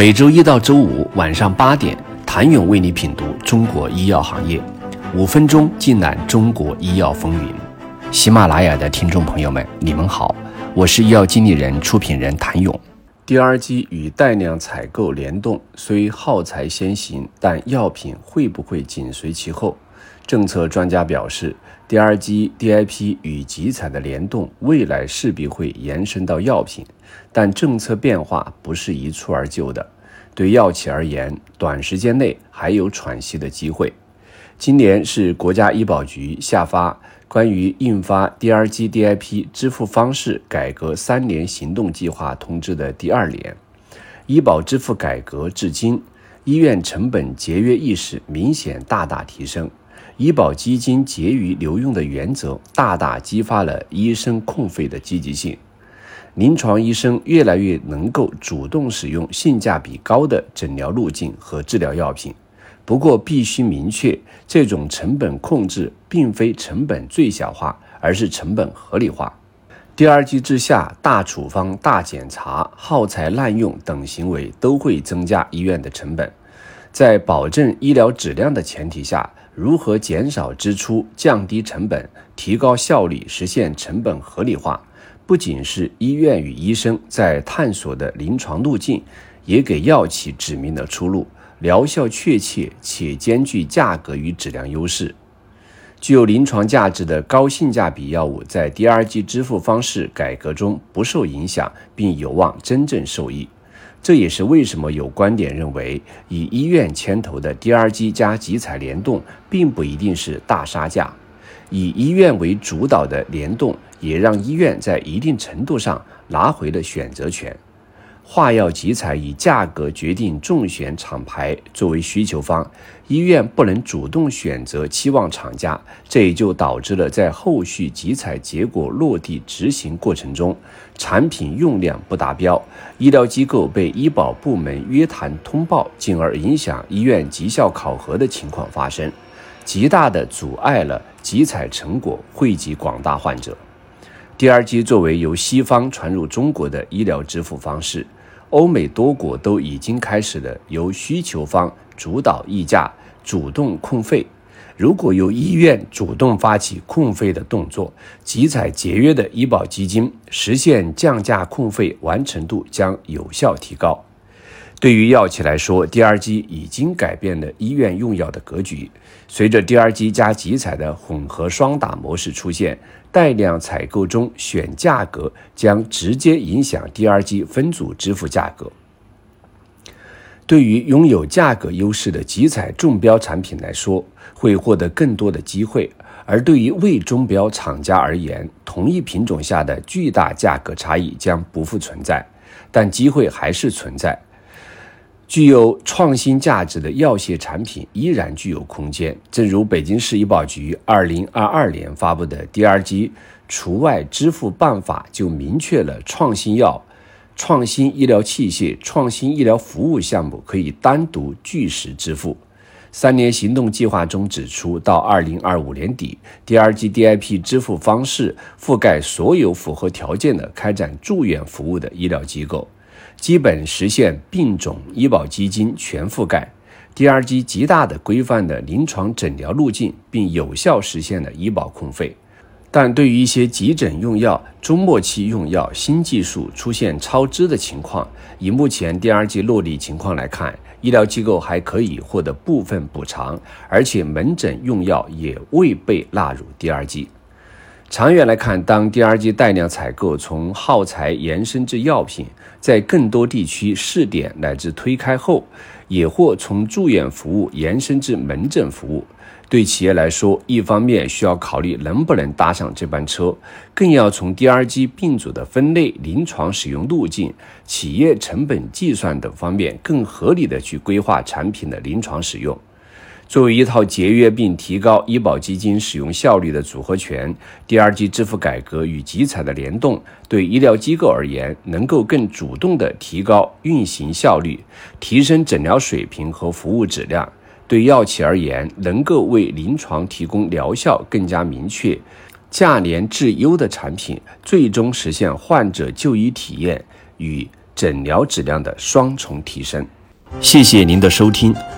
每周一到周五晚上八点，谭勇为你品读中国医药行业，五分钟尽览中国医药风云。喜马拉雅的听众朋友们，你们好，我是医药经理人、出品人谭勇。DRG 与带量采购联动虽耗材先行，但药品会不会紧随其后？政策专家表示，DRG、DIP 与集采的联动未来势必会延伸到药品，但政策变化不是一蹴而就的。对药企而言，短时间内还有喘息的机会。今年是国家医保局下发关于印发 DRG、DIP 支付方式改革三年行动计划通知的第二年，医保支付改革至今，医院成本节约意识明显大大提升。医保基金结余留用的原则，大大激发了医生控费的积极性。临床医生越来越能够主动使用性价比高的诊疗路径和治疗药品。不过，必须明确，这种成本控制并非成本最小化，而是成本合理化。第二季之下，大处方、大检查、耗材滥用等行为都会增加医院的成本。在保证医疗质量的前提下，如何减少支出、降低成本、提高效率、实现成本合理化，不仅是医院与医生在探索的临床路径，也给药企指明了出路：疗效确切且兼具价格与质量优势、具有临床价值的高性价比药物，在 DRG 支付方式改革中不受影响，并有望真正受益。这也是为什么有观点认为，以医院牵头的 DRG 加集采联动，并不一定是大杀价。以医院为主导的联动，也让医院在一定程度上拿回了选择权。化药集采以价格决定重选厂牌作为需求方，医院不能主动选择期望厂家，这也就导致了在后续集采结果落地执行过程中，产品用量不达标，医疗机构被医保部门约谈通报，进而影响医院绩效考核的情况发生，极大的阻碍了集采成果惠及广大患者。DRG 作为由西方传入中国的医疗支付方式。欧美多国都已经开始了由需求方主导议价、主动控费。如果由医院主动发起控费的动作，集采节约的医保基金实现降价控费完成度将有效提高。对于药企来说，，DRG 已经改变了医院用药的格局。随着 DRG 加集采的混合双打模式出现，带量采购中选价格将直接影响 DRG 分组支付价格。对于拥有价格优势的集采中标产品来说，会获得更多的机会；而对于未中标厂家而言，同一品种下的巨大价格差异将不复存在，但机会还是存在。具有创新价值的药械产品依然具有空间。正如北京市医保局二零二二年发布的 DRG 除外支付办法就明确了创新药、创新医疗器械、创新医疗服务项目可以单独据实支付。三年行动计划中指出，到二零二五年底，DRG DIP 支付方式覆盖所有符合条件的开展住院服务的医疗机构。基本实现病种医保基金全覆盖，DRG 极大的规范了临床诊疗路径，并有效实现了医保控费。但对于一些急诊用药、中末期用药、新技术出现超支的情况，以目前 DRG 落地情况来看，医疗机构还可以获得部分补偿，而且门诊用药也未被纳入 DRG。长远来看，当 DRG 带量采购从耗材延伸至药品，在更多地区试点乃至推开后，也或从住院服务延伸至门诊服务，对企业来说，一方面需要考虑能不能搭上这班车，更要从 DRG 病组的分类、临床使用路径、企业成本计算等方面，更合理的去规划产品的临床使用。作为一套节约并提高医保基金使用效率的组合拳，第二季支付改革与集采的联动，对医疗机构而言，能够更主动地提高运行效率，提升诊疗水平和服务质量；对药企而言，能够为临床提供疗效更加明确、价廉质优的产品，最终实现患者就医体验与。诊疗质量的双重提升。谢谢您的收听。